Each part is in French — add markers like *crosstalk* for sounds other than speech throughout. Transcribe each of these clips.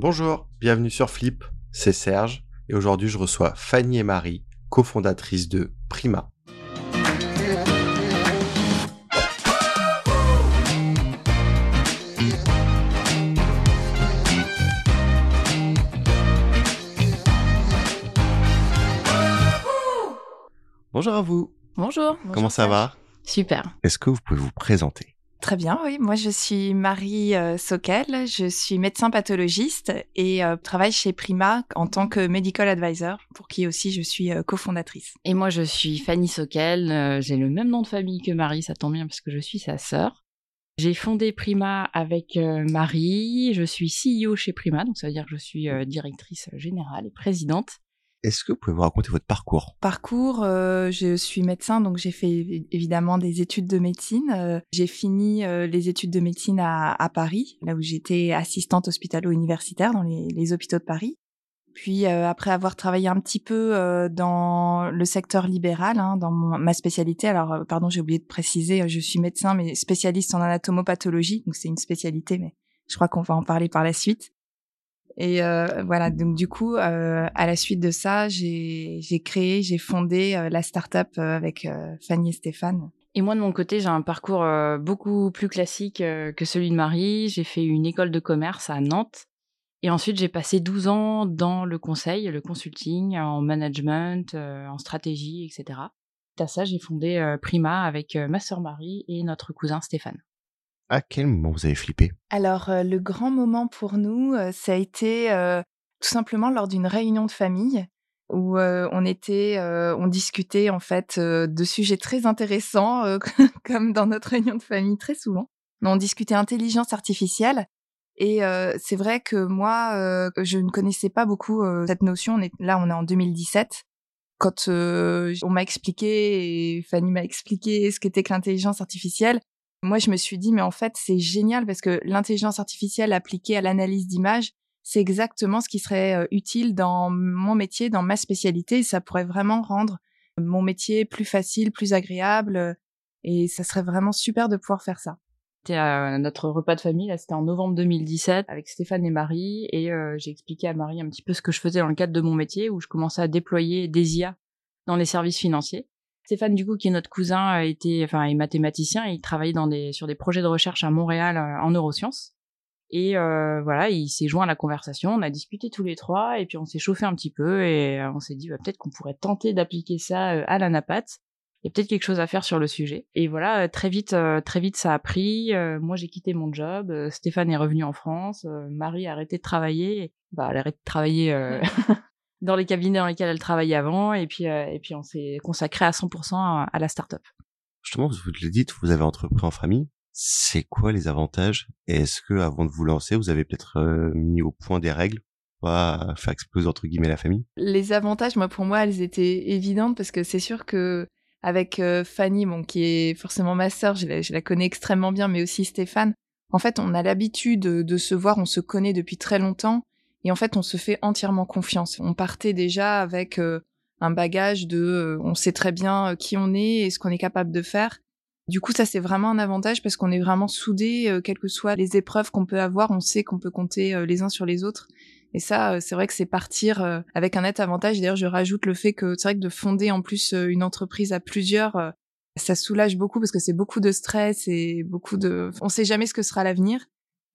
Bonjour, bienvenue sur Flip, c'est Serge, et aujourd'hui je reçois Fanny et Marie, cofondatrices de Prima. Bonjour à vous. Bonjour. Comment ça va? Super. Est-ce que vous pouvez vous présenter? Très bien, oui. Moi, je suis Marie euh, Soquel. Je suis médecin pathologiste et euh, travaille chez Prima en tant que medical advisor, pour qui aussi je suis euh, cofondatrice. Et moi, je suis Fanny Soquel. J'ai le même nom de famille que Marie, ça tombe bien parce que je suis sa sœur. J'ai fondé Prima avec Marie. Je suis CEO chez Prima, donc ça veut dire que je suis directrice générale et présidente. Est-ce que vous pouvez vous raconter votre parcours? Parcours, euh, je suis médecin, donc j'ai fait évidemment des études de médecine. Euh, j'ai fini euh, les études de médecine à, Paris, là où j'étais assistante hospitalo-universitaire dans les, hôpitaux de Paris. Puis après avoir travaillé un petit peu dans le secteur libéral, hein, dans ma spécialité, alors pardon, j'ai oublié de préciser, je suis médecin mais spécialiste en anatomopathologie, donc c'est une spécialité, mais je crois qu'on va en parler par la suite. Et euh, voilà, donc du coup, euh, à la suite de ça, j'ai créé, j'ai fondé euh, la start-up avec Fanny et Stéphane. Et moi, de mon côté, j'ai un parcours beaucoup plus classique que celui de Marie. J'ai fait une école de commerce à Nantes. Et ensuite, j'ai passé 12 ans dans le conseil, le consulting, en management, en stratégie, etc. À ça, j'ai fondé Prima avec ma sœur Marie et notre cousin Stéphane. À quel moment vous avez flippé? Alors, euh, le grand moment pour nous, euh, ça a été euh, tout simplement lors d'une réunion de famille où on était, on discutait en fait de sujets très intéressants, *laughs* comme dans notre réunion de famille très souvent. On discutait intelligence artificielle et c'est vrai que moi, je ne connaissais pas beaucoup cette notion. On est, là, on est en 2017 quand on m'a expliqué et Fanny m'a expliqué ce qu'était que l'intelligence artificielle, moi, je me suis dit, mais en fait, c'est génial parce que l'intelligence artificielle appliquée à l'analyse d'images, c'est exactement ce qui serait euh, utile dans mon métier, dans ma spécialité. Ça pourrait vraiment rendre mon métier plus facile, plus agréable. Euh, et ça serait vraiment super de pouvoir faire ça. C'était à notre repas de famille, là, c'était en novembre 2017 avec Stéphane et Marie, et euh, j'ai expliqué à Marie un petit peu ce que je faisais dans le cadre de mon métier, où je commençais à déployer des IA dans les services financiers. Stéphane, du coup, qui est notre cousin, était, enfin, est mathématicien et il travaillait sur des projets de recherche à Montréal euh, en neurosciences. Et euh, voilà, il s'est joint à la conversation, on a discuté tous les trois, et puis on s'est chauffé un petit peu, et euh, on s'est dit bah, peut-être qu'on pourrait tenter d'appliquer ça à la NAPAT. Il y a peut-être quelque chose à faire sur le sujet. Et voilà, très vite, très vite, ça a pris. moi, j'ai quitté mon job. Stéphane est revenu en France. Marie a arrêté de travailler. Bah, elle a arrêté de travailler *laughs* dans les cabinets dans lesquels elle travaillait avant, et puis euh, et puis on s'est consacré à 100% à, la start-up. Justement, vous le dites, vous avez entrepris en famille. C'est quoi les avantages est-ce que avant de vous lancer, vous avez peut-être euh, mis au point des règles? Pour pas faire exploser entre guillemets la famille? Les avantages, moi pour moi, elles étaient évidentes parce que c'est sûr que avec euh, Fanny, bon, qui est forcément ma sœur, je la, je la connais extrêmement bien, mais aussi Stéphane. En fait, on a l'habitude de se voir, on se connaît depuis très longtemps et en fait, on se fait entièrement confiance. On partait déjà avec euh, un bagage de, euh, on sait très bien euh, qui on est et ce qu'on est capable de faire. Du coup, ça c'est vraiment un avantage parce qu'on est vraiment soudés, quelles que soient les épreuves qu'on peut avoir, on sait qu'on peut compter les uns sur les autres. Et ça, c'est vrai que c'est partir avec un net avantage. D'ailleurs, je rajoute le fait que c'est vrai que de fonder en plus une entreprise à plusieurs, ça soulage beaucoup parce que c'est beaucoup de stress et beaucoup de, on sait jamais ce que sera l'avenir.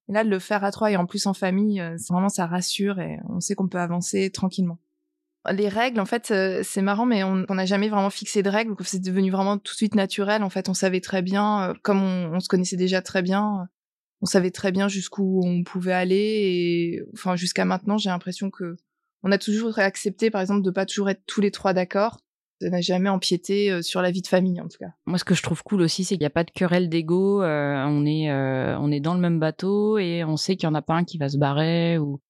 Et là, de le faire à trois et en plus en famille, euh, vraiment ça rassure et on sait qu'on peut avancer tranquillement. Les règles, en fait, euh, c'est marrant, mais on n'a jamais vraiment fixé de règles. C'est devenu vraiment tout de suite naturel. En fait, on savait très bien, euh, comme on, se connaissait déjà très bien, on savait très bien jusqu'où on pouvait aller. Et enfin, jusqu'à maintenant, j'ai l'impression que on a toujours accepté, par exemple, de pas toujours être tous les trois d'accord ça n'a jamais empiété euh, sur la vie de famille en tout cas. Moi, ce que je trouve cool aussi, c'est qu'il n'y a pas de querelle d'ego. Euh, on est euh, on est dans le même bateau et on sait qu'il y en a pas un qui va se barrer ou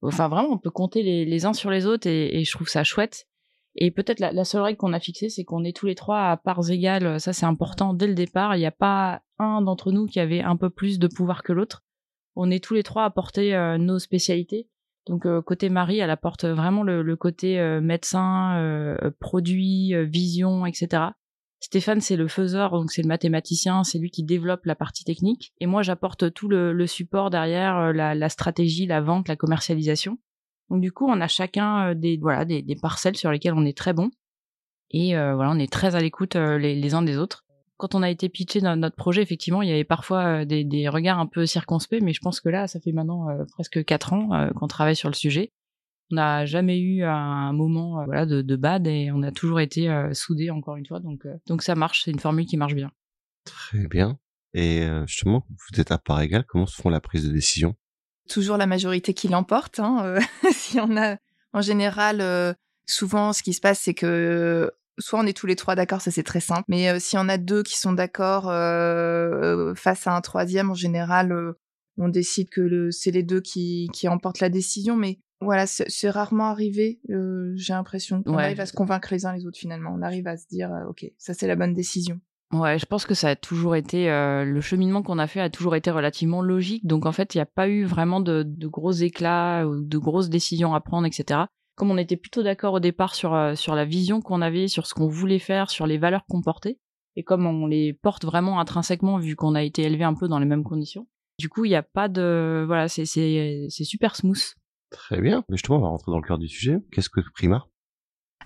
enfin vraiment, on peut compter les, uns sur les autres et, je trouve ça chouette. Et peut-être la, seule règle qu'on a fixée, c'est qu'on est tous les trois à parts égales. Ça, c'est important dès le départ. Il n'y a pas un d'entre nous qui avait un peu plus de pouvoir que l'autre. On est tous les trois à porter nos spécialités. Donc euh, côté Marie, elle apporte vraiment le, côté euh, médecin, euh, produit, vision, etc. Stéphane, c'est le faiseur, donc c'est le mathématicien, c'est lui qui développe la partie technique. Et moi, j'apporte tout le, support derrière, la, stratégie, la vente, la commercialisation. Donc du coup, on a chacun des voilà des, parcelles sur lesquelles on est très bon. Et voilà, on est très à l'écoute les, uns des autres. Quand on a été pitché dans notre projet, effectivement, il y avait parfois des, des regards un peu circonspects, mais je pense que là, ça fait maintenant presque quatre ans qu'on travaille sur le sujet. On n'a jamais eu un moment euh, voilà de, de, bad et on a toujours été euh, soudés encore une fois. Donc euh, donc ça marche, c'est une formule qui marche bien. Très bien. Et justement, vous êtes à part égale, comment se font la prise de décision? Toujours la majorité qui l'emporte. Hein, *laughs* si on a, en général, souvent, ce qui se passe, c'est que soit on est tous les trois d'accord, ça c'est très simple. Mais si on a deux qui sont d'accord face à un troisième, en général, on décide que c'est les deux qui, qui emportent la décision. Mais voilà, c'est rarement arrivé, euh, j'ai l'impression. On arrive à se convaincre les uns les autres finalement. On arrive à se dire, euh, ok, ça c'est la bonne décision. Ouais, je pense que ça a toujours été euh, le cheminement qu'on a fait a toujours été relativement logique. Donc en fait, il n'y a pas eu vraiment de, gros éclats ou de grosses décisions à prendre, etc. Comme on était plutôt d'accord au départ sur sur la vision qu'on avait, sur ce qu'on voulait faire, sur les valeurs qu'on portait, et comme on les porte vraiment intrinsèquement vu qu'on a été élevé un peu dans les mêmes conditions, du coup il n'y a pas de voilà, c'est super smooth. Très bien. Justement, on va rentrer dans le cœur du sujet. Qu'est-ce que Prima?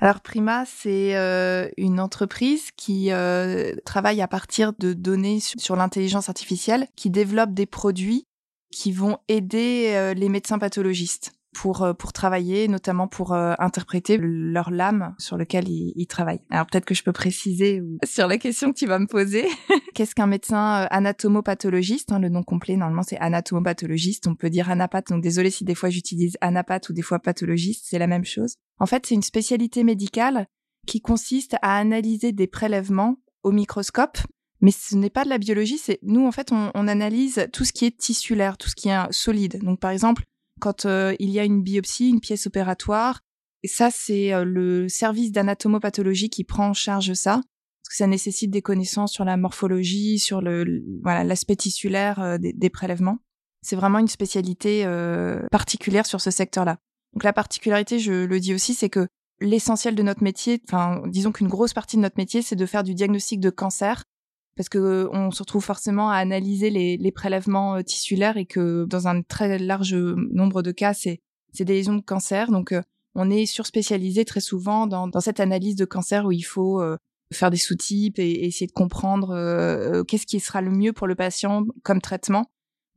Alors Prima, c'est euh, une entreprise qui euh, travaille à partir de données sur, l'intelligence artificielle, qui développe des produits qui vont aider euh, les médecins pathologistes pour euh, pour travailler, notamment pour euh, interpréter leur lame sur lequel ils, travaillent. Alors peut-être que je peux préciser sur la question que tu vas me poser. *laughs* Qu'est-ce qu'un médecin euh, anatomopathologiste hein, Le nom complet normalement c'est anatomopathologiste. On peut dire anapathe. Donc désolé si des fois j'utilise anapathe ou des fois pathologiste, c'est la même chose. En fait, c'est une spécialité médicale qui consiste à analyser des prélèvements au microscope mais ce n'est pas de la biologie, c'est nous en fait on, analyse tout ce qui est tissulaire, tout ce qui est solide. Donc par exemple, quand euh, il y a une biopsie, une pièce opératoire. Et ça, c'est euh, le service d'anatomopathologie qui prend en charge ça, parce que ça nécessite des connaissances sur la morphologie, sur le voilà l'aspect tissulaire euh, des, prélèvements. C'est vraiment une spécialité particulière sur ce secteur-là. Donc la particularité, je le dis aussi, c'est que l'essentiel de notre métier, enfin disons qu'une grosse partie de notre métier, c'est de faire du diagnostic de cancer parce que on se retrouve forcément à analyser les, les prélèvements euh, tissulaires et que dans un très large nombre de cas, c'est des lésions de cancer. Donc euh, on est surspécialisé très souvent dans, dans cette analyse de cancer où il faut euh, faire des sous-types et, essayer de comprendre qu'est-ce qui sera le mieux pour le patient comme traitement.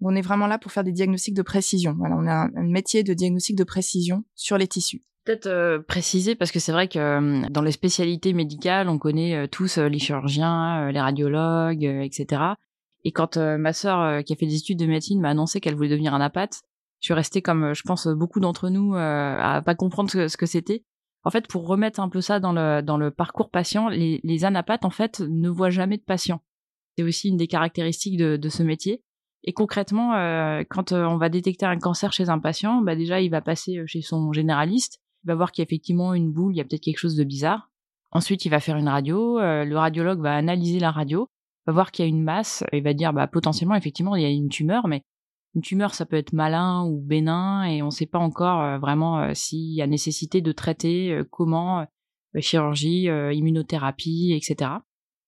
On est vraiment là pour faire des diagnostics de précision. Voilà, on a un métier de diagnostic de précision sur les tissus. Peut-être euh, préciser parce que c'est vrai que euh, dans les spécialités médicales, on connaît euh, tous les chirurgiens, les radiologues, etc. Et quand ma sœur, qui a fait des études de médecine, m'a annoncé qu'elle voulait devenir anapathe, je suis restée comme, je pense, beaucoup d'entre nous à pas comprendre ce, que c'était. En fait, pour remettre un peu ça dans le dans le parcours patient, les, les anapathes en fait ne voient jamais de patients. C'est aussi une des caractéristiques de, de ce métier. Et concrètement, quand on va détecter un cancer chez un patient, bah déjà il va passer chez son généraliste il va voir qu'il y a effectivement une boule, il y a peut-être quelque chose de bizarre. Ensuite, il va faire une radio, euh, le radiologue va analyser la radio, va voir qu'il y a une masse, il va dire bah potentiellement effectivement il y a une tumeur, mais une tumeur ça peut être malin ou bénin et on ne sait pas encore euh, vraiment euh, s'il y a nécessité de traiter, comment, chirurgie, immunothérapie, etc.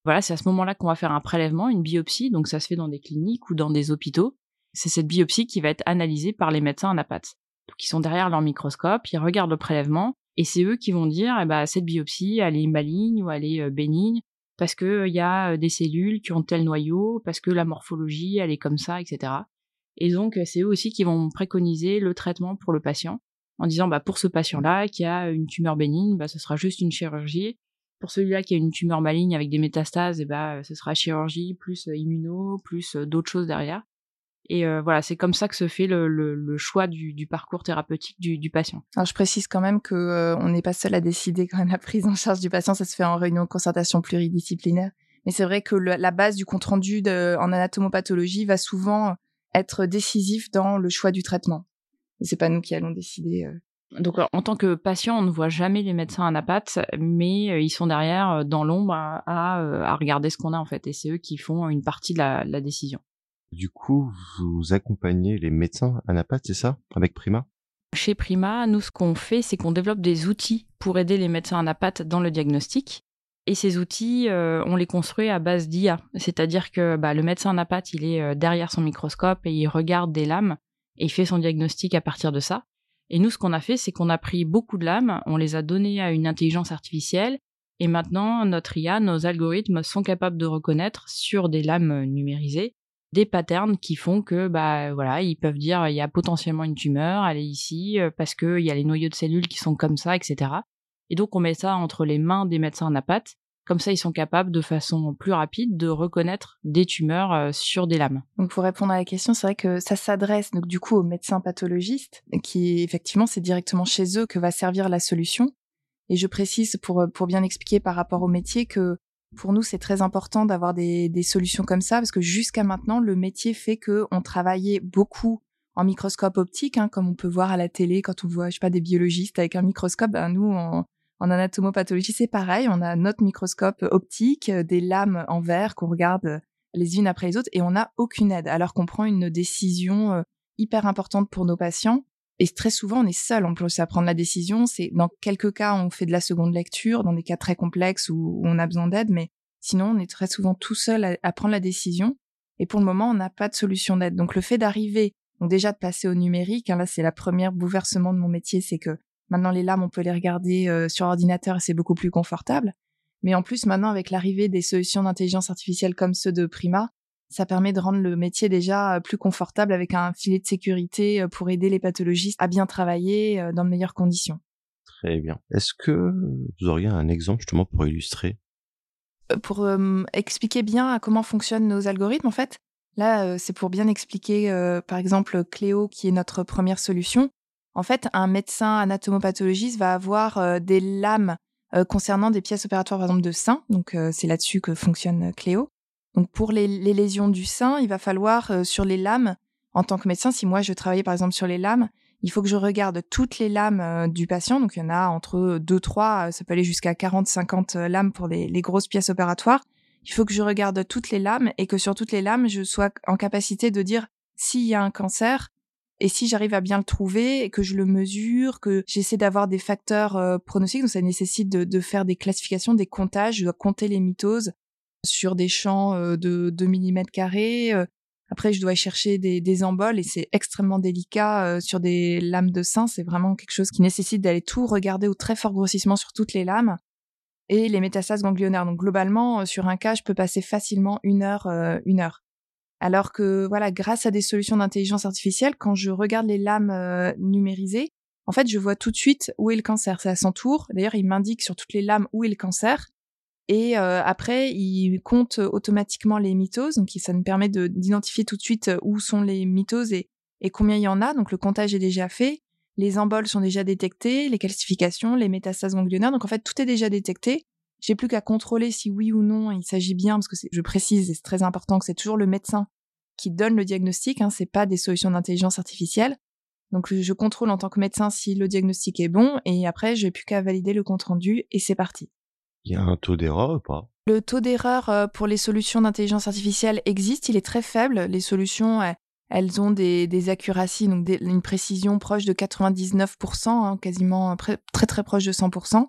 Voilà, c'est à ce moment-là qu'on va faire un prélèvement, une biopsie, donc ça se fait dans des cliniques ou dans des hôpitaux. C'est cette biopsie qui va être analysée par les médecins anapathes qui sont derrière leur microscope, ils regardent le prélèvement et c'est eux qui vont dire eh ben, cette biopsie elle est maligne ou elle est euh, bénigne parce que euh, y a euh, des cellules qui ont tel noyau, parce que la morphologie elle est comme ça, etc. Et donc c'est eux aussi qui vont préconiser le traitement pour le patient en disant bah pour ce patient-là qui a une tumeur bénigne, bah ce sera juste une chirurgie. Pour celui-là qui a une tumeur maligne avec des métastases, bah ce sera chirurgie plus immuno plus d'autres choses derrière. Et euh, voilà, c'est comme ça que se fait le, le, le choix du, du, parcours thérapeutique du, du, patient. Alors je précise quand même que euh, on n'est pas seul à décider quand même la prise en charge du patient, ça se fait en réunion de concertation pluridisciplinaire. Mais c'est vrai que la base du compte rendu de, en anatomopathologie va souvent être décisif dans le choix du traitement. Et c'est pas nous qui allons décider. Euh. Donc en tant que patient, on ne voit jamais les médecins anapathes, mais ils sont derrière dans l'ombre à, à, regarder ce qu'on a en fait, et c'est eux qui font une partie de la, la décision. Du coup, vous accompagnez les médecins anapathes, c'est ça, avec Prima? Chez Prima, nous, ce qu'on fait, c'est qu'on développe des outils pour aider les médecins anapathes dans le diagnostic. Et ces outils, euh, on les construit à base d'IA. C'est-à-dire que bah, le médecin napat, il est euh, derrière son microscope et il regarde des lames et il fait son diagnostic à partir de ça. Et nous, ce qu'on a fait, c'est qu'on a pris beaucoup de lames, on les a données à une intelligence artificielle et maintenant, notre IA, nos algorithmes sont capables de reconnaître sur des lames numérisées des patterns qui font que bah voilà ils peuvent dire il y a potentiellement une tumeur elle est ici euh, parce que il y a les noyaux de cellules qui sont comme ça etc et donc on met ça entre les mains des médecins napates comme ça, ils sont capables de façon plus rapide de reconnaître des tumeurs euh, sur des lames. Donc, pour répondre à la question, c'est vrai que ça s'adresse donc du coup aux médecins pathologistes, qui effectivement, c'est directement chez eux que va servir la solution. Et je précise pour pour bien expliquer par rapport au métier que pour nous, c'est très important d'avoir des, des, solutions comme ça parce que jusqu'à maintenant, le métier fait que on travaillait beaucoup en microscope optique, hein, comme on peut voir à la télé quand on voit, je sais pas, des biologistes avec un microscope. Ben, nous, en, anatomopathologie, c'est pareil. On a notre microscope optique, euh, des lames en verre qu'on regarde les unes après les autres et on n'a aucune aide alors qu'on prend une décision euh, hyper importante pour nos patients. Et très souvent, on est seul en plus à prendre la décision. C'est dans quelques cas, on fait de la seconde lecture, dans des cas très complexes où, on a besoin d'aide, mais sinon, on est très souvent tout seul à, prendre la décision. Et pour le moment, on n'a pas de solution d'aide. Donc, le fait d'arriver, donc déjà de passer au numérique, hein, là, c'est la première bouleversement de mon métier, c'est que maintenant les lames, on peut les regarder euh, sur ordinateur et c'est beaucoup plus confortable. Mais en plus, maintenant, avec l'arrivée des solutions d'intelligence artificielle comme ceux de Prima, ça permet de rendre le métier déjà euh, plus confortable avec un filet de sécurité euh, pour aider les pathologistes à bien travailler euh, dans de meilleures conditions. Très bien. Est-ce que vous auriez un exemple justement pour illustrer? Pour expliquer bien comment fonctionnent nos algorithmes, en fait, là, c'est pour bien expliquer, par exemple, Cléo, qui est notre première solution. En fait, un médecin anatomopathologiste va avoir des lames concernant des pièces opératoires, par exemple, de sein. Donc, c'est là-dessus que fonctionne Cléo. Donc pour les, lésions du sein, il va falloir euh, sur les lames, en tant que médecin, si moi je travaillais par exemple sur les lames, il faut que je regarde toutes les lames euh, du patient. Donc il y en a entre 2, 3, euh, ça peut aller jusqu'à 40, 50 lames pour les, les, grosses pièces opératoires. Il faut que je regarde toutes les lames et que sur toutes les lames, je sois en capacité de dire s'il y a un cancer et si j'arrive à bien le trouver et que je le mesure, que j'essaie d'avoir des facteurs pronostiques. Donc ça nécessite de, de, faire des classifications, des comptages. Je dois compter les mitoses sur des champs de 2 mm carrés. Après, je dois chercher des, des emboles et c'est extrêmement délicat sur des lames de sein. C'est vraiment quelque chose qui nécessite d'aller tout regarder au très fort grossissement sur toutes les lames et les métastases ganglionnaires. Donc globalement, sur un cas, je peux passer facilement une heure, une heure. Alors que voilà, grâce à des solutions d'intelligence artificielle, quand je regarde les lames numérisées, en fait, je vois tout de suite où est le cancer. C'est à son tour. D'ailleurs, il m'indique sur toutes les lames où est le cancer. Et euh, après, il compte automatiquement les mitoses, donc ça nous permet d'identifier tout de suite euh, où sont les mitoses et, combien il y en a. Donc le comptage est déjà fait, les emboles sont déjà détectés, les calcifications, les métastases ganglionnaires. Donc en fait, tout est déjà détecté. J'ai plus qu'à contrôler si oui ou non il s'agit bien, parce que je précise, et c'est très important, que c'est toujours le médecin qui donne le diagnostic, hein, c'est pas des solutions d'intelligence artificielle. Donc je contrôle en tant que médecin si le diagnostic est bon, et après, j'ai plus qu'à valider le compte rendu, et c'est parti. Il y a un taux d'erreur ou pas? Le taux d'erreur euh, pour les solutions d'intelligence artificielle existe, il est très faible. Les solutions, elles ont des, des accuracies, donc une précision proche de 99%, hein, quasiment très très proche de 100%.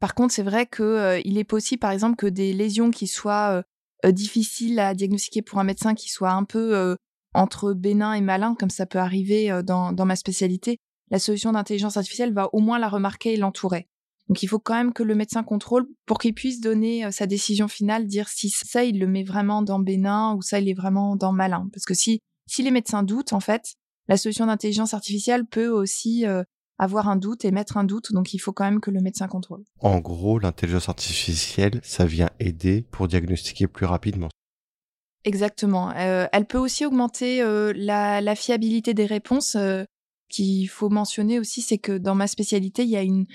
Par contre, c'est vrai qu'il euh, est possible, par exemple, que des lésions qui soient euh, difficiles à diagnostiquer pour un médecin, qui soient un peu entre bénin et malin, comme ça peut arriver dans, dans ma spécialité, la solution d'intelligence artificielle va au moins la remarquer et l'entourer. Donc il faut quand même que le médecin contrôle pour qu'il puisse donner euh, sa décision finale, dire si ça il le met vraiment dans bénin ou ça il est vraiment dans malin. Parce que si si les médecins doutent en fait, la solution d'intelligence artificielle peut aussi euh, avoir un doute et mettre un doute. Donc il faut quand même que le médecin contrôle. En gros, l'intelligence artificielle, ça vient aider pour diagnostiquer plus rapidement. Exactement. Euh, elle peut aussi augmenter la, la, fiabilité des réponses qu'il faut mentionner aussi, c'est que dans ma spécialité, il y a une,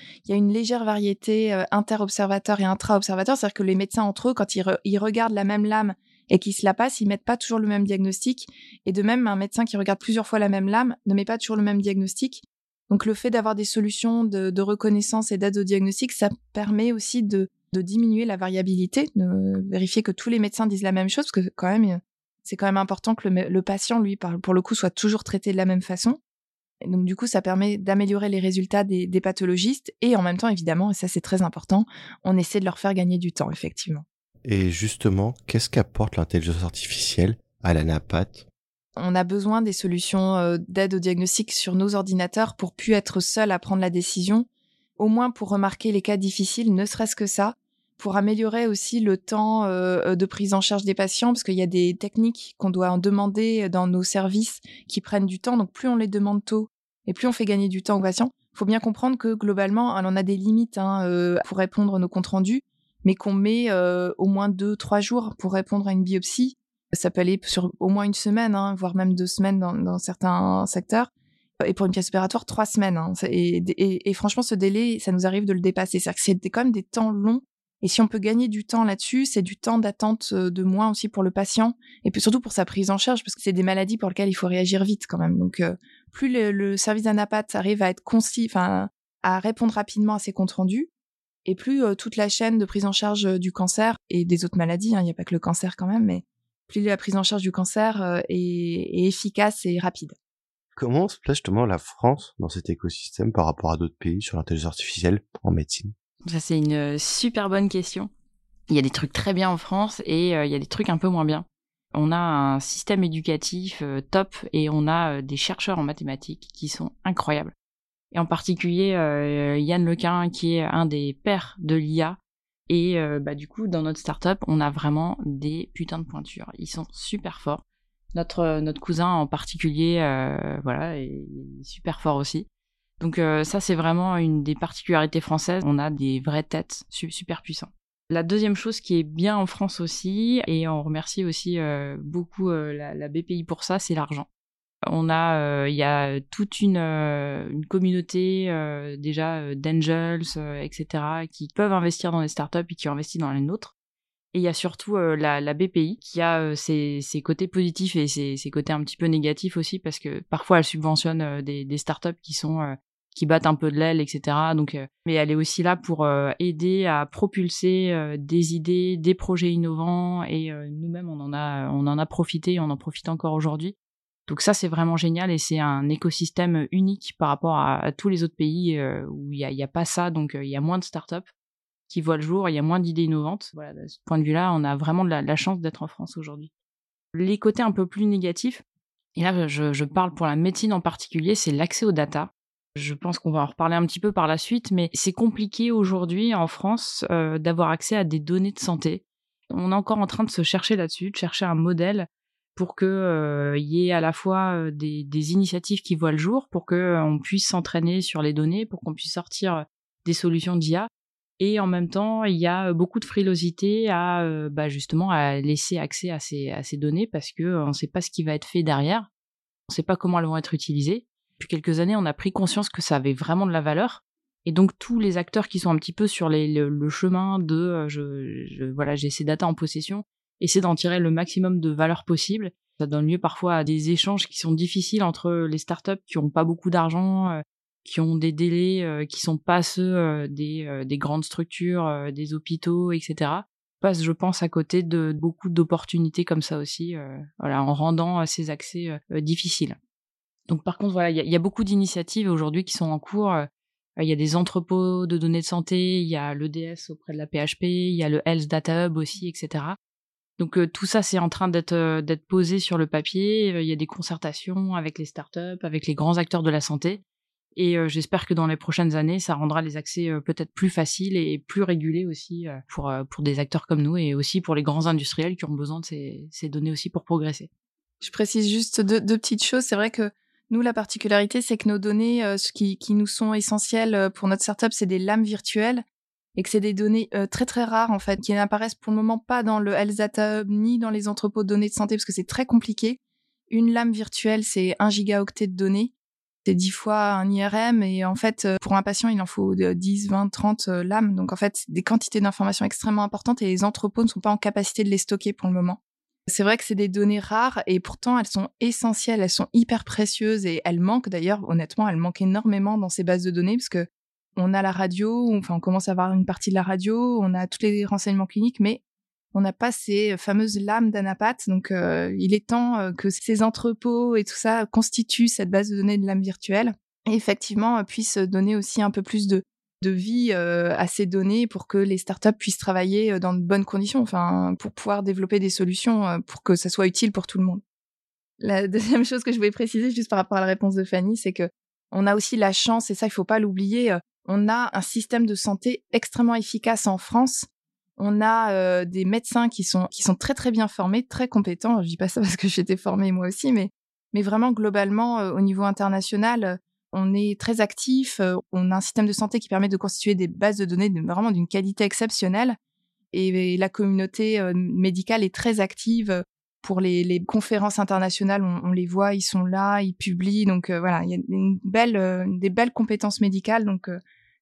légère variété euh, inter-observateur et intra-observateur. C'est-à-dire que les médecins entre eux, quand ils, regardent la même lame et qu'ils se la passent, ils mettent pas toujours le même diagnostic. Et de même, un médecin qui regarde plusieurs fois la même lame ne met pas toujours le même diagnostic. Donc le fait d'avoir des solutions de, reconnaissance et d'aide au diagnostic, ça permet aussi de, diminuer la variabilité, de vérifier que tous les médecins disent la même chose, parce que quand même, c'est quand même important que le patient, lui, pour le coup, soit toujours traité de la même façon. Donc du coup, ça permet d'améliorer les résultats des, des, pathologistes. Et en même temps, évidemment, et ça c'est très important, on essaie de leur faire gagner du temps, effectivement. Et justement, qu'est-ce qu'apporte l'intelligence artificielle à la NAPAT? On a besoin des solutions euh, d'aide au diagnostic sur nos ordinateurs pour plus être seul à prendre la décision, au moins pour remarquer les cas difficiles, ne serait-ce que ça, pour améliorer aussi le temps euh, de prise en charge des patients, parce qu'il y a des techniques qu'on doit en demander dans nos services qui prennent du temps. Donc plus on les demande tôt et plus on fait gagner du temps aux patients. Il faut bien comprendre que globalement, on a des limites hein, euh, pour répondre à nos comptes rendus, mais qu'on met euh, au moins deux, trois jours pour répondre à une biopsie. Ça peut aller sur au moins une semaine, hein, voire même deux semaines dans, certains secteurs. Et pour une pièce opératoire, trois semaines. Hein. Et, franchement, ce délai, ça nous arrive de le dépasser. C'est-à-dire que c'est quand même des temps longs et si on peut gagner du temps là-dessus, c'est du temps d'attente euh, de moins aussi pour le patient et puis surtout pour sa prise en charge parce que c'est des maladies pour lesquelles il faut réagir vite quand même. Donc euh, plus le, le service d'anapat arrive à être concis, enfin à répondre rapidement à ses comptes rendus, et plus euh, toute la chaîne de prise en charge du cancer et des autres maladies, hein, il n'y a pas que le cancer quand même, mais plus la prise en charge du cancer est, est efficace et rapide. Comment se place justement la France dans cet écosystème par rapport à d'autres pays sur l'intelligence artificielle en médecine? Ça, c'est une euh, super bonne question. Il y a des trucs très bien en France et euh, il y a des trucs un peu moins bien. On a un système éducatif euh, top et on a des chercheurs en mathématiques qui sont incroyables. Et en particulier Yann Lequin qui est un des pères de l'IA. Et bah du coup dans notre startup on a vraiment des putains de pointures. Ils sont super forts. Notre notre cousin en particulier voilà est super fort aussi. Donc euh, ça, c'est vraiment une des particularités françaises. On a des vraies têtes super puissants. La deuxième chose qui est bien en France aussi, et on remercie aussi euh, beaucoup euh, la, BPI pour ça, c'est l'argent. On a, il y a toute une, communauté déjà d'angels, etc., qui peuvent investir dans les startups et qui ont investi dans les nôtres. Et il y a surtout la, BPI qui a ses, côtés positifs et ses, côtés un petit peu négatifs aussi parce que parfois elle subventionne des, des startups qui sont qui battent un peu de l'aile, etc. Donc, euh, mais elle est aussi là pour euh, aider à propulser euh, des idées, des projets innovants, et nous-mêmes on en a, on en a profité, et on en profite encore aujourd'hui. Donc ça c'est vraiment génial et c'est un écosystème unique par rapport à, tous les autres pays où il n'y a, y a, pas ça, donc il y a moins de startups qui voient le jour, il y a moins d'idées innovantes. Voilà, de ce point de vue-là, on a vraiment de la, chance d'être en France aujourd'hui. Les côtés un peu plus négatifs, et là je, je parle pour la médecine en particulier, c'est l'accès aux data. Je pense qu'on va en reparler un petit peu par la suite, mais c'est compliqué aujourd'hui en France euh, d'avoir accès à des données de santé. On est encore en train de se chercher là-dessus, de chercher un modèle pour que euh, y ait à la fois euh, des, initiatives qui voient le jour, pour que on puisse s'entraîner sur les données, pour qu'on puisse sortir des solutions d'IA. Et en même temps, il y a beaucoup de frilosité à bah justement à laisser accès à ces, données parce que on ne sait pas ce qui va être fait derrière, on ne sait pas comment elles vont être utilisées depuis quelques années, on a pris conscience que ça avait vraiment de la valeur. Et donc tous les acteurs qui sont un petit peu sur le, chemin de euh, je, voilà j'ai ces data en possession, essaient d'en tirer le maximum de valeur possible. Ça donne lieu parfois à des échanges qui sont difficiles entre les startups qui ont pas beaucoup d'argent, euh, qui ont des délais euh, qui sont pas ceux des, des grandes structures, des hôpitaux, etc. Passe, je pense, à côté de beaucoup d'opportunités comme ça aussi, voilà, en rendant ces accès difficiles. Donc par contre, voilà, il y, a beaucoup d'initiatives aujourd'hui qui sont en cours. Euh, il y a des entrepôts de données de santé, il y a l'EDS auprès de la PHP, il y a le Health Data Hub aussi, etc. Donc euh, tout ça, c'est en train d'être euh, posé sur le papier. Il y a des concertations avec les startups, avec les grands acteurs de la santé. Et j'espère que dans les prochaines années, ça rendra les accès peut-être plus faciles et plus régulés aussi pour, pour des acteurs comme nous et aussi pour les grands industriels qui ont besoin de ces, ces données aussi pour progresser. Je précise juste deux, deux petites choses. C'est vrai que nous, la particularité, c'est que nos données, euh, ce qui, qui, nous sont essentielles euh, pour notre startup, c'est des lames virtuelles et que c'est des données euh, très très rares en fait, qui n'apparaissent pour le moment pas dans le Health ni dans les entrepôts de données de santé parce que c'est très compliqué. Une lame virtuelle, c'est un gigaoctet de données. C'est dix fois un IRM et en fait, pour un patient, il en faut 10, 20, 30 lames. Donc en fait, des quantités d'informations extrêmement importantes et les entrepôts ne sont pas en capacité de les stocker pour le moment. C'est vrai que c'est des données rares et pourtant elles sont essentielles, elles sont hyper précieuses et elles manquent d'ailleurs, honnêtement, elles manquent énormément dans ces bases de données parce que on a la radio, enfin on commence à avoir une partie de la radio, on a tous les renseignements cliniques, mais on n'a pas ces fameuses lames d'Anapat. Donc, il est temps que ces entrepôts et tout ça constituent cette base de données de lames virtuelles et effectivement puissent donner aussi un peu plus de, de vie à ces données pour que les startups puissent travailler dans de bonnes conditions, enfin, pour pouvoir développer des solutions pour que ça soit utile pour tout le monde. La *laughs* deuxième chose que je voulais préciser, juste par rapport à la réponse de Fanny, c'est que on a aussi la chance, et ça, il faut pas l'oublier, on a un système de santé extrêmement efficace en France. On a des médecins qui sont qui sont très très bien formés, très compétents. Je dis pas ça *laughs* parce que j'étais formée moi aussi, mais mais vraiment globalement au niveau international, on est très actif. on a un système de santé qui permet de constituer des bases de données vraiment d'une qualité exceptionnelle. Et, la communauté médicale est très active pour les, conférences internationales, on, les voit, ils sont là, ils publient. Donc voilà, il y a des belles compétences médicales. Donc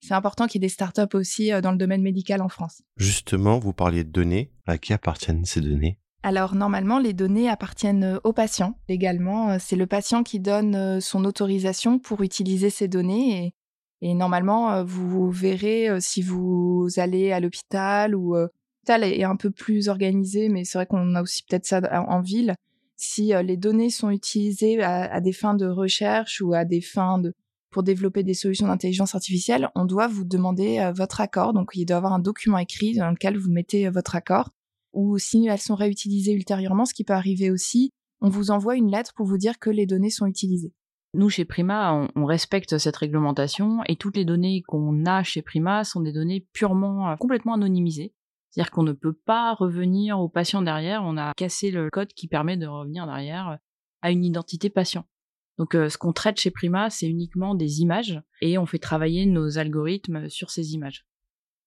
c'est important qu'il y ait des startups aussi dans le domaine médical en France. Justement, vous parliez de données. À qui appartiennent ces données? Alors normalement, les données appartiennent au patient légalement. C'est le patient qui donne son autorisation pour utiliser ces données. Et, normalement, vous verrez si vous allez à l'hôpital ou l'hôpital est un peu plus organisé, mais c'est vrai qu'on a aussi peut-être ça en ville. Si les données sont utilisées à, des fins de recherche ou à des fins de pour développer des solutions d'intelligence artificielle, on doit vous demander votre accord. Donc il doit y avoir un document écrit dans lequel vous mettez votre accord ou si elles sont réutilisées ultérieurement, ce qui peut arriver aussi, on vous envoie une lettre pour vous dire que les données sont utilisées. Nous, chez Prima, on, respecte cette réglementation et toutes les données qu'on a chez Prima sont des données purement, euh, complètement anonymisées. C'est-à-dire qu'on ne peut pas revenir au patient derrière, on a cassé le code qui permet de revenir derrière euh, à une identité patient. Donc euh, ce qu'on traite chez Prima, c'est uniquement des images et on fait travailler nos algorithmes sur ces images.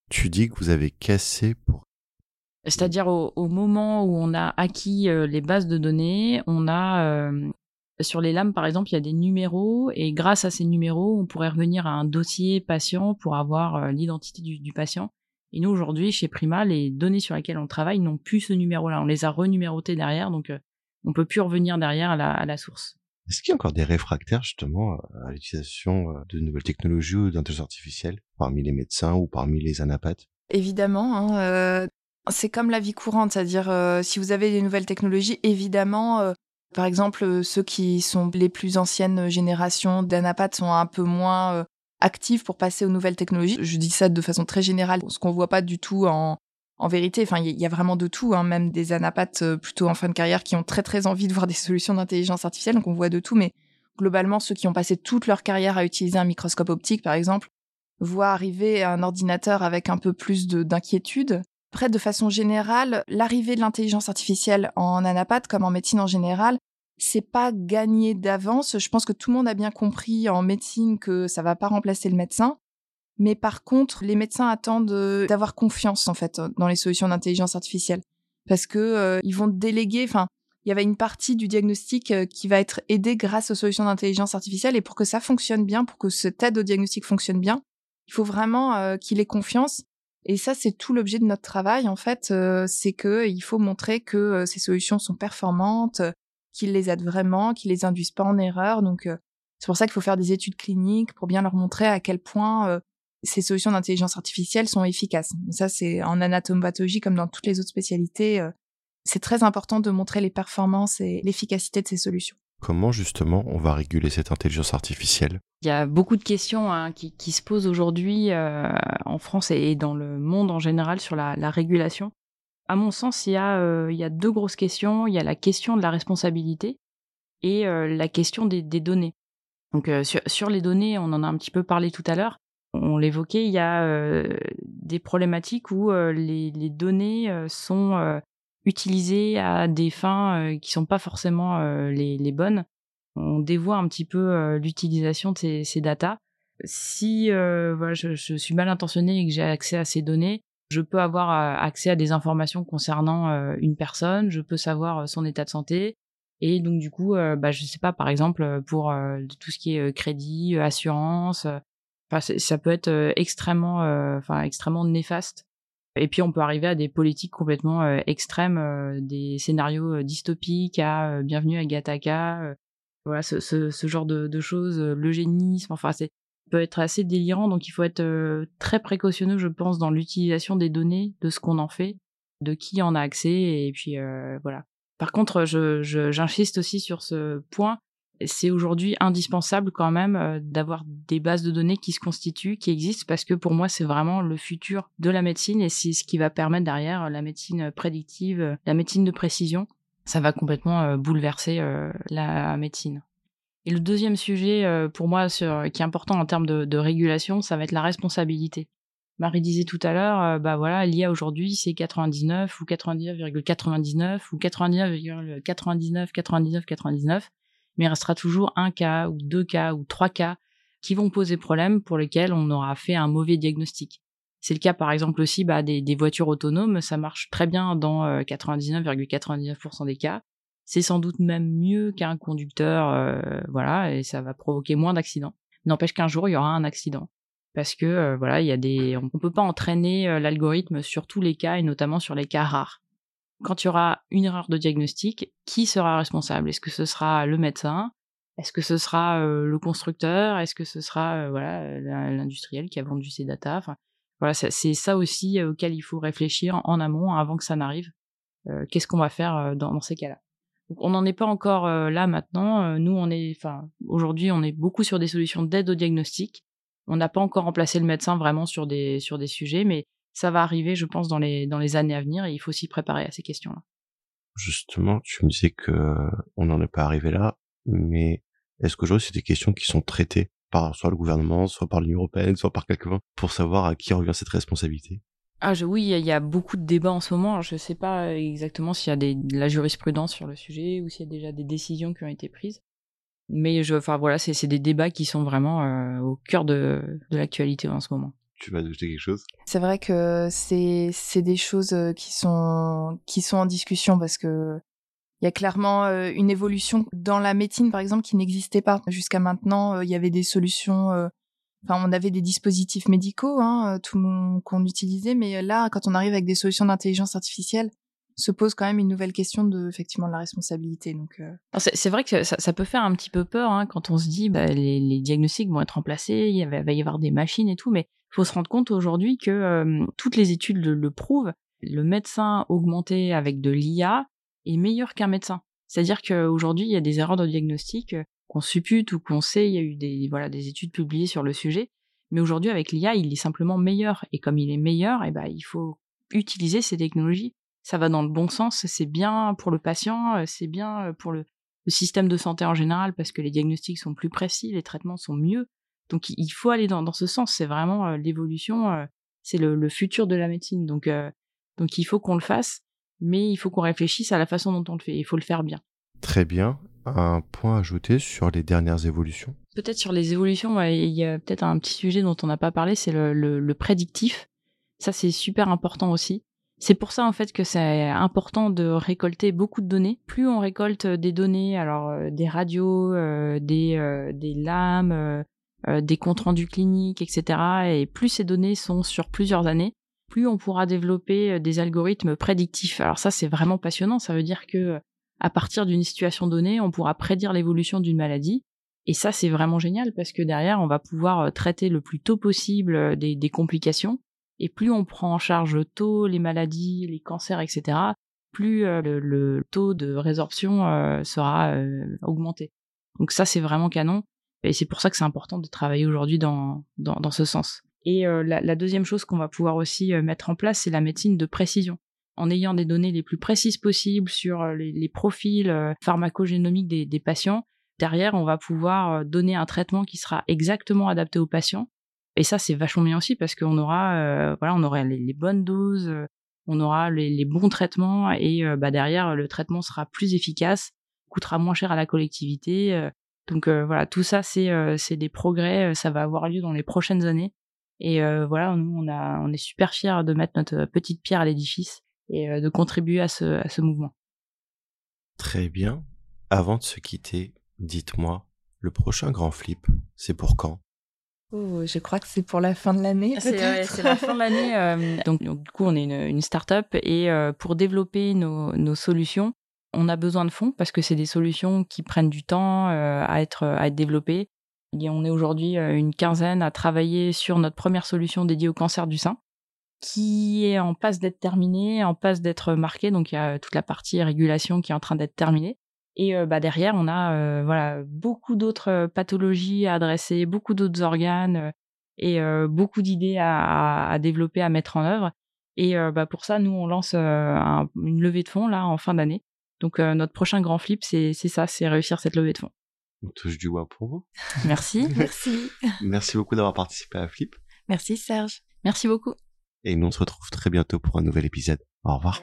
Tu dis que vous avez cassé pour c'est-à-dire au, moment où on a acquis euh, les bases de données, on a euh, sur les lames par exemple, il y a des numéros et grâce à ces numéros, on pourrait revenir à un dossier patient pour avoir euh, l'identité du, patient. Et nous aujourd'hui chez Prima, les données sur lesquelles on travaille n'ont plus ce numéro-là. On les a renumérotées derrière, donc on peut plus revenir derrière à la, à la source. Est-ce qu'il y a encore des réfractaires justement à l'utilisation de nouvelles technologies ou d'intelligence artificielle parmi les médecins ou parmi les anapathes? Évidemment, hein, c'est comme la vie courante, c'est-à-dire euh, si vous avez des nouvelles technologies, évidemment, euh, par exemple, euh, ceux qui sont les plus anciennes générations d'anapathes sont un peu moins actifs pour passer aux nouvelles technologies. Je dis ça de façon très générale, ce qu'on voit pas du tout en, en vérité. Enfin, il y, a vraiment de tout, hein, même des anapathes plutôt en fin de carrière qui ont très très envie de voir des *laughs* solutions d'intelligence artificielle, donc on voit de tout, mais globalement, ceux qui ont passé toute leur carrière à utiliser un microscope optique, par exemple, voient arriver un ordinateur avec un peu plus d'inquiétude après, de façon générale, l'arrivée de l'intelligence artificielle en anapath, comme en médecine en général, c'est pas gagné d'avance. Je pense que tout le monde a bien compris en médecine que ça va pas remplacer le médecin. Mais par contre, les médecins attendent d'avoir confiance, en fait, dans les solutions d'intelligence artificielle. Parce que euh, ils vont déléguer, enfin, il y avait une partie du diagnostic euh, qui va être aidée grâce aux solutions d'intelligence artificielle. Et pour que ça fonctionne bien, pour que cette aide au diagnostic fonctionne bien, il faut vraiment euh, qu'il ait confiance et ça, c'est tout l'objet de notre travail, en fait, euh, c'est que il faut montrer que euh, ces solutions sont performantes, euh, qu'ils les aident vraiment, qu'ils les induisent pas en erreur. Donc, c'est pour ça qu'il faut faire des études cliniques pour bien leur montrer à quel point ces solutions d'intelligence artificielle sont efficaces. Ça, c'est en anatomopathologie comme dans toutes les autres spécialités. c'est très important de montrer les performances et l'efficacité de ces solutions. Comment justement on va réguler cette intelligence artificielle? Il y a beaucoup de questions hein, qui, se posent aujourd'hui euh, en France et dans le monde en général sur la, régulation. À mon sens, il y, a, euh, il y a deux grosses questions. Il y a la question de la responsabilité et euh, la question des, données. Donc sur, les données, on en a un petit peu parlé tout à l'heure. On l'évoquait, il y a des problématiques où les, données sont utilisées à des fins euh, qui sont pas forcément euh, les, bonnes. On dévoie un petit peu euh, l'utilisation de ces, ces datas. Si je, suis mal intentionné et que j'ai accès à ces données, je peux avoir accès à des informations concernant une personne, je peux savoir son état de santé, et donc du coup, bah, je sais pas, par exemple, pour tout ce qui est crédit, assurance, ça peut être extrêmement, enfin extrêmement néfaste et puis on peut arriver à des politiques complètement euh, extrêmes, euh, des scénarios euh, dystopiques, à Bienvenue à Gattaca, voilà ce, genre de, choses, l'eugénisme, enfin c'est peut être assez délirant, donc il faut être très précautionneux, je pense, dans l'utilisation des données, de ce qu'on en fait. de qui en a accès et puis voilà. Par contre, je, j'insiste aussi sur ce point. C'est aujourd'hui indispensable quand même d'avoir des bases de données qui se constituent, qui existent, parce que pour moi, c'est vraiment le futur de la médecine et c'est ce qui va permettre derrière la médecine prédictive, la médecine de précision. Ça va complètement bouleverser la médecine. Et le deuxième sujet pour moi qui est important en termes de régulation, ça va être la responsabilité. Marie disait tout à l'heure, euh, bah voilà, l'IA aujourd'hui c'est 99 ou 99,99 ou 99,99 99 99, mais il restera toujours un cas ou deux cas ou trois cas qui vont poser problème pour lesquels on aura fait un mauvais diagnostic. C'est le cas par exemple aussi bah, des, voitures autonomes, ça marche très bien dans 99,99% euh, des cas. C'est sans doute même mieux qu'un conducteur, euh, voilà, et ça va provoquer moins d'accidents. N'empêche qu'un jour il y aura un accident parce que euh, voilà, il y a des, on peut pas entraîner l'algorithme sur tous les cas et notamment sur les cas rares. Quand il y aura une erreur de diagnostic, qui sera responsable? Est-ce que ce sera le médecin? Est-ce que ce sera euh, le constructeur? Est-ce que ce sera voilà l'industriel qui a vendu ses datas? Enfin, Voilà, c'est ça aussi auquel il faut réfléchir en amont avant que ça n'arrive. Qu'est-ce qu'on va faire dans, dans ces cas-là? On n'en est pas encore là maintenant. nous, on est, enfin, aujourd'hui, on est beaucoup sur des solutions d'aide au diagnostic. On n'a pas encore remplacé le médecin vraiment sur des, sur des sujets, mais ça va arriver, je pense, dans les, dans les années à venir et il faut s'y préparer à ces questions-là. Justement, tu me disais que on n'en est pas arrivé là, mais est-ce qu'aujourd'hui c'est des questions qui sont traitées par soit le gouvernement, soit par l'Union européenne, soit par quelqu'un pour savoir à qui revient cette responsabilité? Ah oui, il y, a beaucoup de débats en ce moment. je ne sais pas exactement s'il y a des, de la jurisprudence sur le sujet ou s'il y a déjà des décisions qui ont été prises. Mais je, enfin voilà, c'est des débats qui sont vraiment euh, au cœur de, de l'actualité en ce moment. Tu vas ajouter quelque chose? C'est vrai que c'est c'est des choses euh, qui sont qui sont en discussion parce que il y a clairement euh, une évolution dans la médecine par exemple qui n'existait pas jusqu'à maintenant. Il y avait des solutions. Enfin, on avait des dispositifs médicaux, hein, tout qu'on utilisait, mais là, quand on arrive avec des solutions d'intelligence artificielle, se pose quand même une nouvelle question de effectivement de la responsabilité. Donc euh. c'est vrai que ça, peut faire un petit peu peur hein, quand on se dit bah, les, diagnostics vont être remplacés, il va, y avoir des machines et tout, mais faut se rendre compte aujourd'hui que euh, toutes les études le, prouvent. Le médecin augmenté avec de l'IA est meilleur qu'un médecin. C'est-à-dire qu'aujourd'hui, il y a des erreurs de diagnostic euh, qu'on suppute ou qu'on sait, il y a eu des, voilà, des études publiées sur le sujet. Mais aujourd'hui, avec l'IA, il est simplement meilleur. Et comme il est meilleur, eh ben, il faut utiliser ces technologies ça va dans le bon sens, c'est bien pour le patient, euh, c'est bien pour le, système de santé en général parce que les diagnostics sont plus précis, les traitements sont mieux. Donc il faut aller dans, dans ce sens, c'est vraiment euh, l'évolution, c'est le, futur de la médecine. Donc, donc il faut qu'on le fasse, mais il faut qu'on réfléchisse à la façon dont on le fait, il faut le faire bien. Très bien. Un point à ajouter sur les dernières évolutions? Peut-être sur les évolutions, il y a peut-être un petit sujet dont on n'a pas parlé, c'est le, le prédictif. Ça, c'est super important aussi. C'est pour ça en fait que c'est important de récolter beaucoup de données. Plus on récolte des données, alors euh, des radios, euh, des, euh, des lames, des comptes rendus cliniques, etc. Et plus ces données sont sur plusieurs années, plus on pourra développer des algorithmes prédictifs. Alors ça c'est vraiment passionnant. Ça veut dire que à partir d'une situation donnée, on pourra prédire l'évolution d'une maladie. Et ça c'est vraiment génial parce que derrière on va pouvoir traiter le plus tôt possible des, des complications et plus on prend en charge tôt les maladies, les cancers, etc., plus euh, le, taux de résorption euh, sera euh, augmenté. Donc ça, c'est vraiment canon. Et c'est pour ça que c'est important de travailler aujourd'hui dans, dans, ce sens. Et la, deuxième chose qu'on va pouvoir aussi mettre en place, c'est la médecine de précision. En ayant des données les plus précises possibles sur les, profils pharmacogénomiques des, des patients, derrière, on va pouvoir donner un traitement qui sera exactement adapté aux patients et ça, c'est vachement bien aussi parce qu'on aura, euh, voilà, on aura les, bonnes doses, euh, on aura les, bons traitements et euh, bah, derrière, le traitement sera plus efficace, coûtera moins cher à la collectivité. Donc voilà, tout ça, c'est c'est des progrès, ça va avoir lieu dans les prochaines années. Et voilà, nous, on, a, on est super fiers de mettre notre petite pierre à l'édifice et de contribuer à ce, à ce mouvement. Très bien. Avant de se quitter, dites-moi, le prochain grand flip, c'est pour quand? Oh, je crois que c'est pour la fin de l'année. C'est la fin de l'année. Euh, donc, du coup, on est une, une start-up et euh, pour développer nos, nos, solutions, on a besoin de fonds parce que c'est des solutions qui prennent du temps euh, à, être, développées. On est aujourd'hui une quinzaine à travailler sur notre première solution dédiée au cancer du sein. qui est en passe d'être terminé, en passe d'être marqué. Donc il y a toute la partie régulation qui est en train d'être terminée. Et bah, derrière, on a beaucoup d'autres pathologies à adresser, beaucoup d'autres organes et beaucoup d'idées à, à, développer, à mettre en œuvre. Et bah, pour ça, nous, on lance une levée de fonds là en fin d'année. Donc notre prochain grand flip, c'est ça, c'est réussir cette levée de fonds. On touche du bois pour vous. *laughs* Merci. *laughs* Merci. Merci beaucoup d'avoir participé à Flip. Merci Serge. Merci beaucoup. Et nous on se retrouve très bientôt pour un nouvel épisode. Au revoir.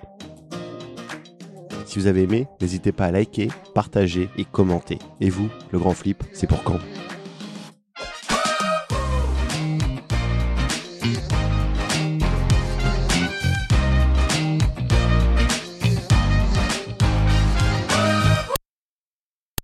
Si vous avez aimé, n'hésitez pas à liker, partager et commenter. Et vous, le grand flip, c'est pour quand?